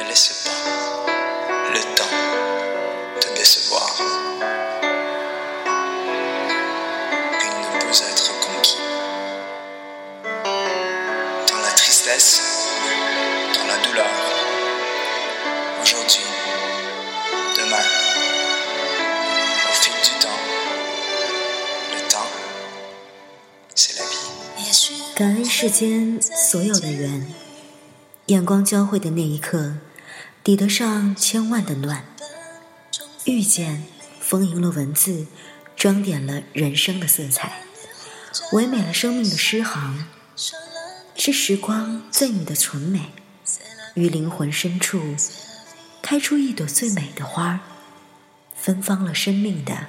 Ne laisse pas le temps te décevoir. Il ne peut être conquis. Dans la tristesse, dans la douleur, aujourd'hui, demain, au fil du temps, le temps, c'est la vie. 感恩世间所有的缘，眼光交汇的那一刻， 抵得上千万的暖。遇见，丰盈了文字，装点了人生的色彩，唯美了生命的诗行。是时光最美的纯美，于灵魂深处开出一朵最美的花，芬芳了生命的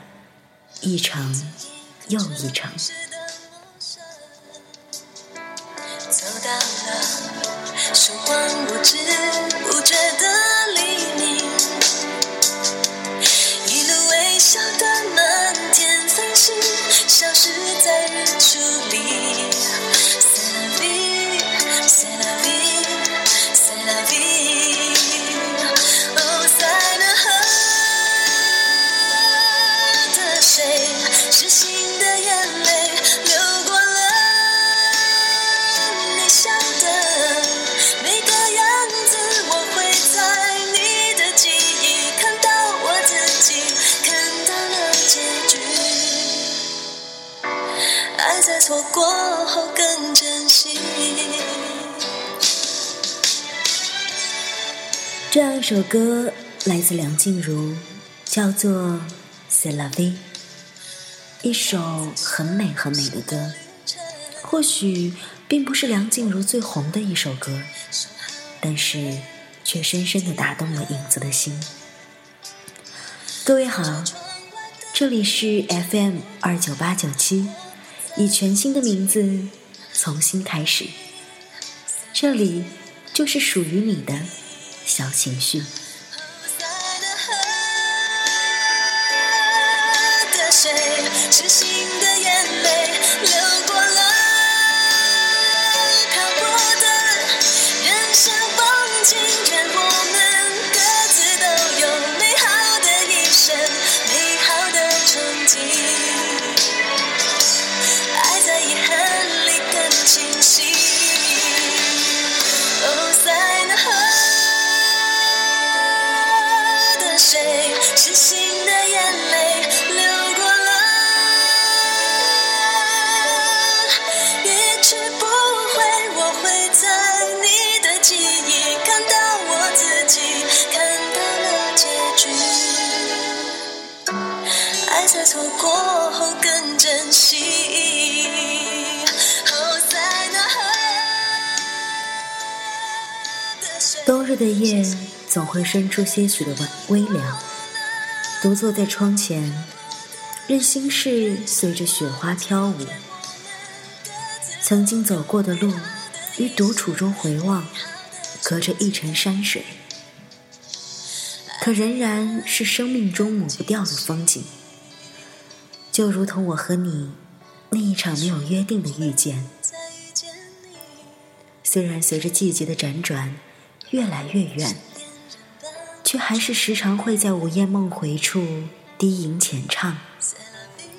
一程又一程。走到了时光不知消失在日出这首歌来自梁静茹，叫做《C'est la vie》，一首很美很美的歌。或许并不是梁静茹最红的一首歌，但是却深深的打动了影子的心。各位好，这里是 FM 二九八九七，以全新的名字重新开始，这里就是属于你的小情绪。在那河的水，是心的眼泪流过了，漂泊的人生风景，愿我们各自都有美好的一生，美好的憧憬。日的夜总会生出些许的微微凉，独坐在窗前，任心事随着雪花飘舞。曾经走过的路，于独处中回望，隔着一程山水，可仍然是生命中抹不掉的风景。就如同我和你那一场没有约定的遇见，虽然随着季节的辗转，越来越远，却还是时常会在午夜梦回处低吟浅唱，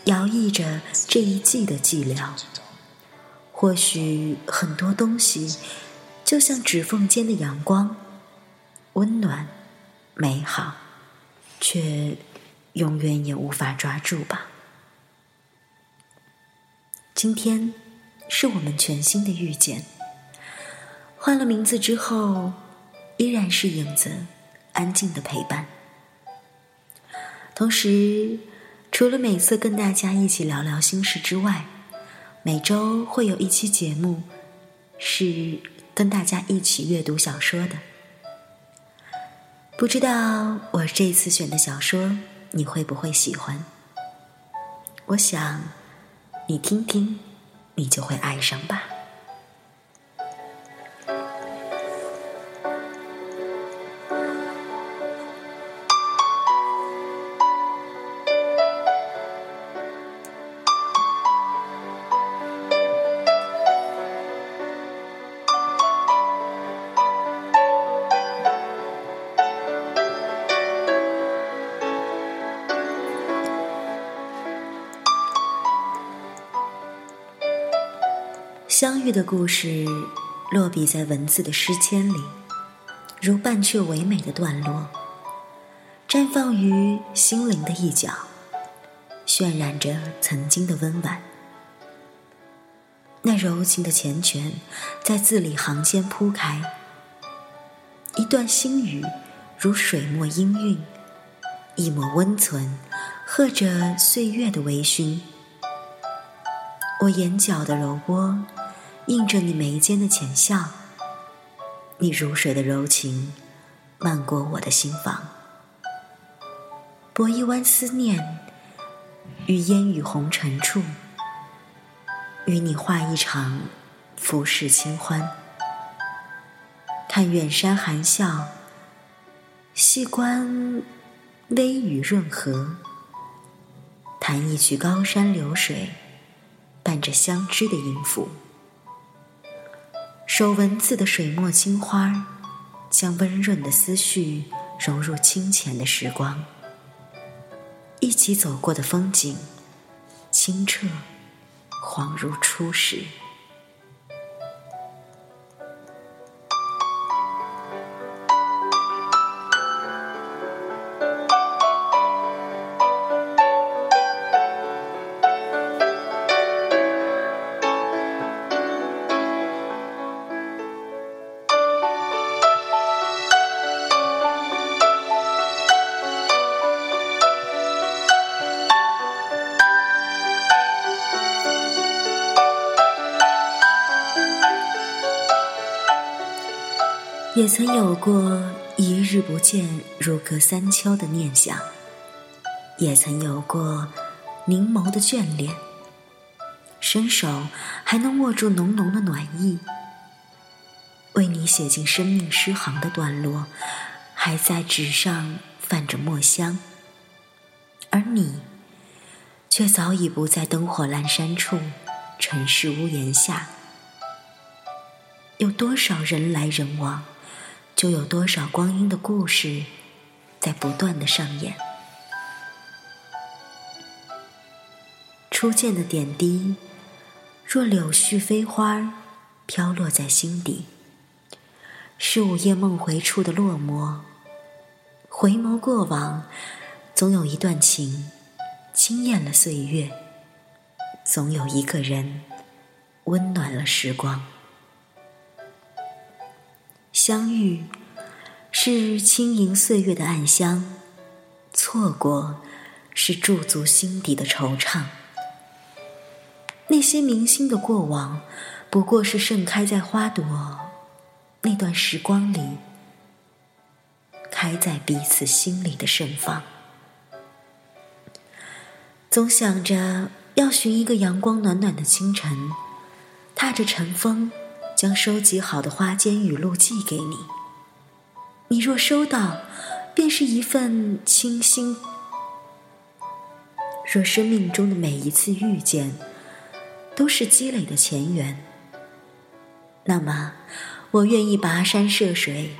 摇曳着这一季的寂寥。或许很多东西，就像指缝间的阳光，温暖、美好，却永远也无法抓住吧。今天是我们全新的遇见，换了名字之后，依然是影子，安静的陪伴。同时，除了每次跟大家一起聊聊心事之外，每周会有一期节目是跟大家一起阅读小说的。不知道我这次选的小说你会不会喜欢？我想。你听听，你就会爱上吧。遇的故事，落笔在文字的诗笺里，如半阙唯美的段落，绽放于心灵的一角，渲染着曾经的温婉。那柔情的缱绻，在字里行间铺开，一段心语，如水墨氤氲，一抹温存，和着岁月的微醺。我眼角的柔波，映着你眉间的浅笑。你如水的柔情，漫过我的心房。拨一弯思念，于烟雨红尘处。与你画一场浮世清欢，看远山含笑，细观微雨润河，弹一曲高山流水，伴着相知的音符，手文字的水墨青花，将温润的思绪融入清浅的时光，一起走过的风景，清澈。恍如初时。也曾有过一日不见如隔三秋的念想，也曾有过凝眸的眷恋，伸手还能握住浓浓的暖意。为你写进生命诗行的段落，还在纸上泛着墨香，而你，却早已不在灯火阑珊处，尘世屋檐下。有多少人来人往？就有多少光阴的故事，在不断的上演。初见的点滴，若柳絮飞花，飘落在心底，是午夜梦回处的落寞。回眸过往，总有一段情，惊艳了岁月；总有一个人，温暖了时光。相遇是轻盈岁月的暗香，错过是驻足心底的惆怅。那些明星的过往，不过是盛开在花朵那段时光里，开在彼此心里的盛放。总想着要寻一个阳光暖暖的清晨，踏着晨风。将收集好的花间语录寄给你，你若收到，便是一份清新。若生命中的每一次遇见，都是积累的前缘，那么我愿意跋山涉水，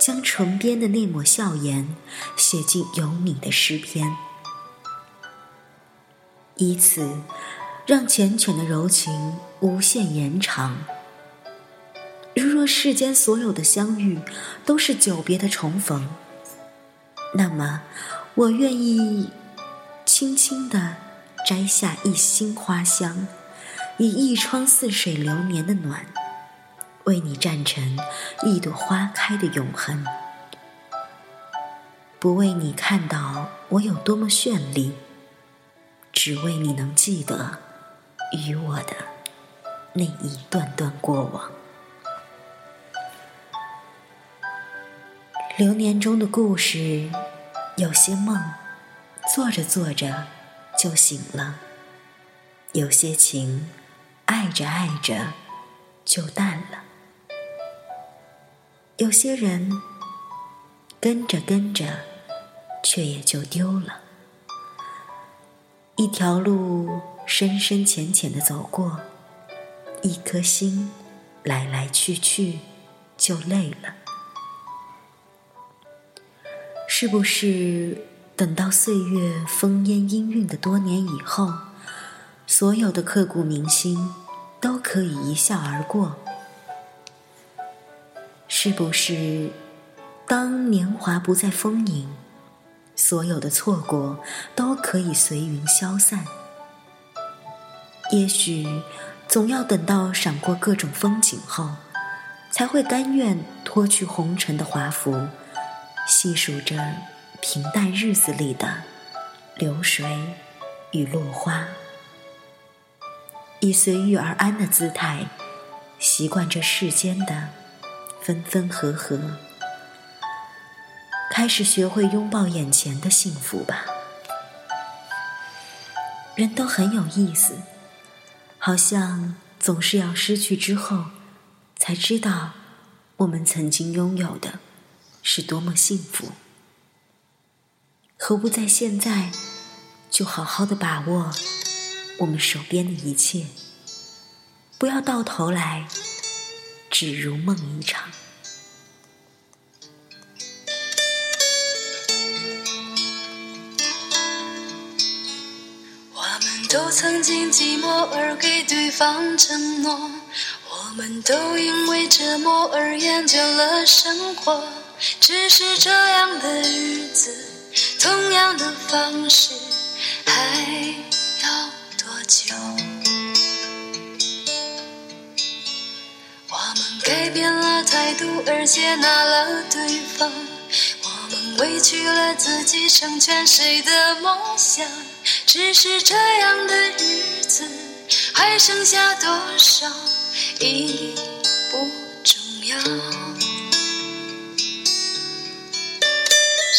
将唇边的那抹笑颜写进有你的诗篇，以此让缱绻的柔情无限延长。如若世间所有的相遇都是久别的重逢，那么我愿意轻轻的摘下一心花香，以一窗似水流年的暖，为你站成一朵花开的永恒。不为你看到我有多么绚丽，只为你能记得与我的那一段段过往。流年中的故事，有些梦，做着做着就醒了；有些情，爱着爱着就淡了；有些人，跟着跟着却也就丢了。一条路深深浅浅的走过，一颗心来来去去就累了。是不是等到岁月烽烟氤氲的多年以后，所有的刻骨铭心都可以一笑而过。是不是，当年华不再丰盈，所有的错过都可以随云消散？也许，总要等到赏过各种风景后，才会甘愿脱去红尘的华服，细数着平淡日子里的流水与落花，以随遇而安的姿态，习惯这世间的分分合合，开始学会拥抱眼前的幸福吧。人都很有意思。好像总是要失去之后，才知道我们曾经拥有的是多么幸福。何不在现在就好好的把握我们手边的一切，不要到头来只如梦一场。我们都曾经寂寞而给对方承诺，我们都因为折磨而厌倦了生活。只是这样的日子，同样的方式，还要多久？我们改变了态度而接纳了对方，我们委屈了自己成全谁的梦想？只是这样的日子，还剩下多少已不重要。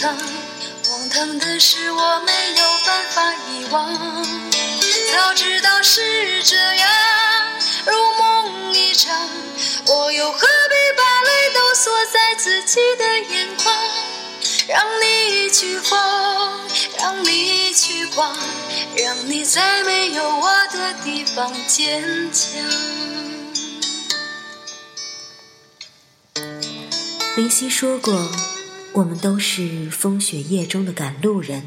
唐，荒唐的是我没有办法遗忘。早知道是这样，如梦一场，我又何必把泪都锁在自己的眼眶？让你去疯。让你去逛，让你在没有我的地方坚强。林夕说过：“我们都是风雪夜中的赶路人，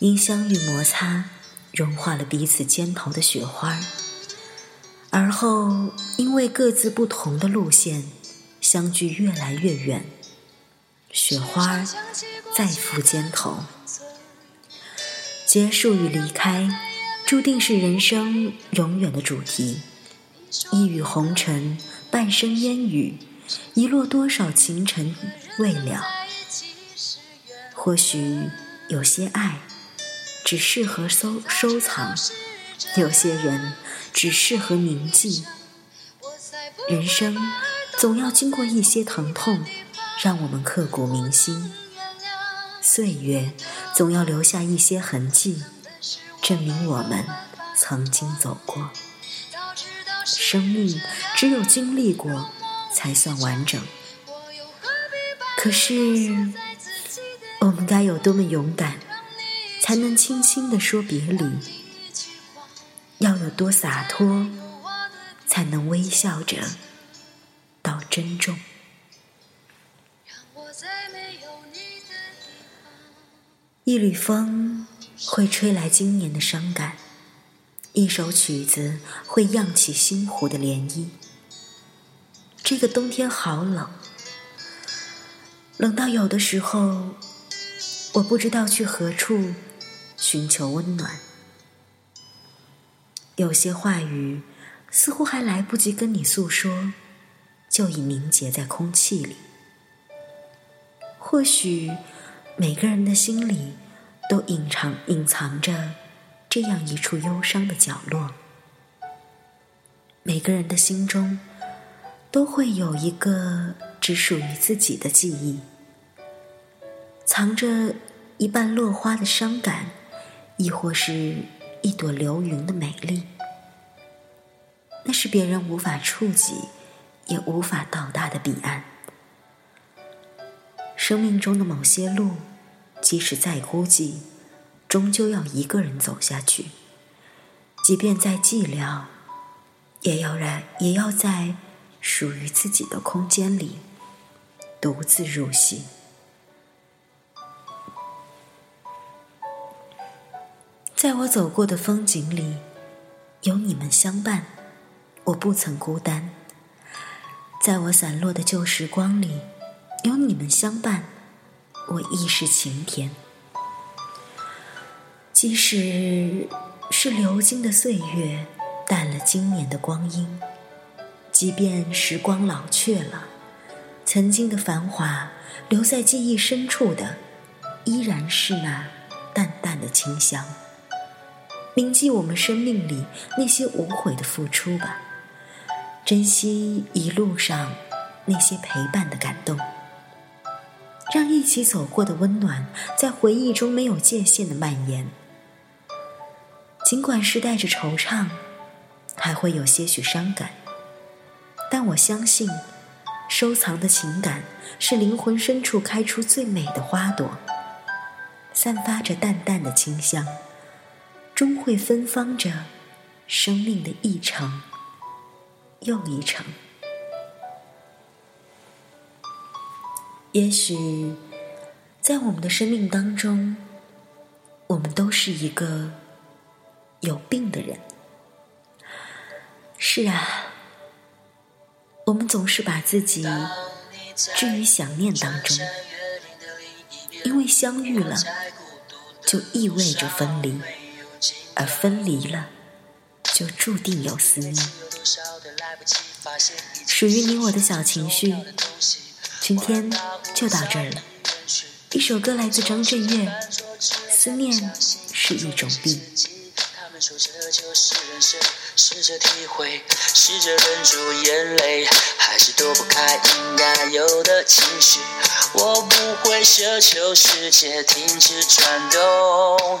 因相遇摩擦，融化了彼此肩头的雪花，而后因为各自不同的路线，相距越来越远，雪花再赴肩头。”结束与离开，注定是人生永远的主题。一雨红尘，半生烟雨，遗落多少情尘未了。或许有些爱，只适合收收藏；有些人，只适合铭记。人生总要经过一些疼痛，让我们刻骨铭心。岁月总要留下一些痕迹，证明我们曾经走过。生命只有经历过，才算完整。可是，我们该有多么勇敢，才能轻轻地说别离？要有多洒脱，才能微笑着道珍重？一缕风会吹来今年的伤感，一首曲子会漾起心湖的涟漪。这个冬天好冷，冷到有的时候，我不知道去何处寻求温暖。有些话语似乎还来不及跟你诉说，就已凝结在空气里。或许。每个人的心里，都隐藏隐藏着这样一处忧伤的角落。每个人的心中，都会有一个只属于自己的记忆，藏着一半落花的伤感，亦或是一朵流云的美丽，那是别人无法触及，也无法到达的彼岸。生命中的某些路，即使再孤寂，终究要一个人走下去；即便再寂寥，也要然也要在属于自己的空间里独自入戏。在我走过的风景里，有你们相伴，我不曾孤单；在我散落的旧时光里，有你们相伴，我亦是晴天。即使是流金的岁月淡了今年的光阴，即便时光老去了，曾经的繁华留在记忆深处的，依然是那淡淡的清香。铭记我们生命里那些无悔的付出吧，珍惜一路上那些陪伴的感动，让一起走过的温暖在回忆中没有界限的蔓延。尽管是带着惆怅，还会有些许伤感，但我相信，收藏的情感是灵魂深处开出最美的花朵，散发着淡淡的清香。终会芬芳着生命的一程又一程。也许，在我们的生命当中，我们都是一个有病的人。是啊，我们总是把自己置于想念当中，因为相遇了，就意味着分离。而分离了，就注定有思念。属于你我的小情绪，今天就到这儿了。一首歌来自张震岳，《思念是一种病》。试着体会，试着忍住眼泪，还是躲不开应该有的情绪。我不会奢求世界停止转动。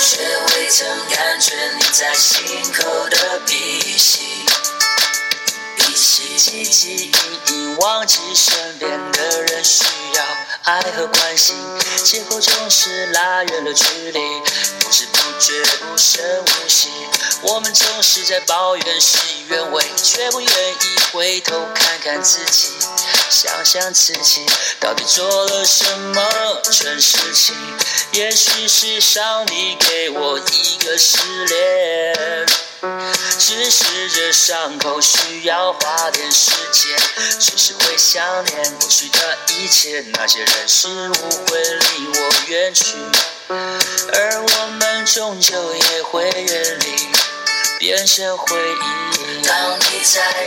却未曾感觉你在心口的鼻息，鼻息，汲汲营营忘记身边的人需要爱和关心，结果总是拉远了距离，不知不觉无声无息。我们总是在抱怨事与愿违，却不愿意回头看看自己。想想自己到底做了什么蠢事情？也许是上帝给我一个试炼，只是这伤口需要花点时间。只是会想念过去的一切，那些人事物会离我远去，而我们终究也会远离，变成回忆。当你在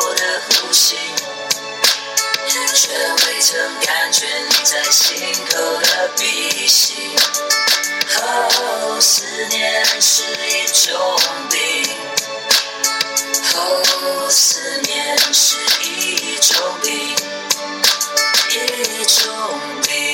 呼吸却未曾感觉你在心口的鼻息。哦思念是一种病哦思念是一种病一种病。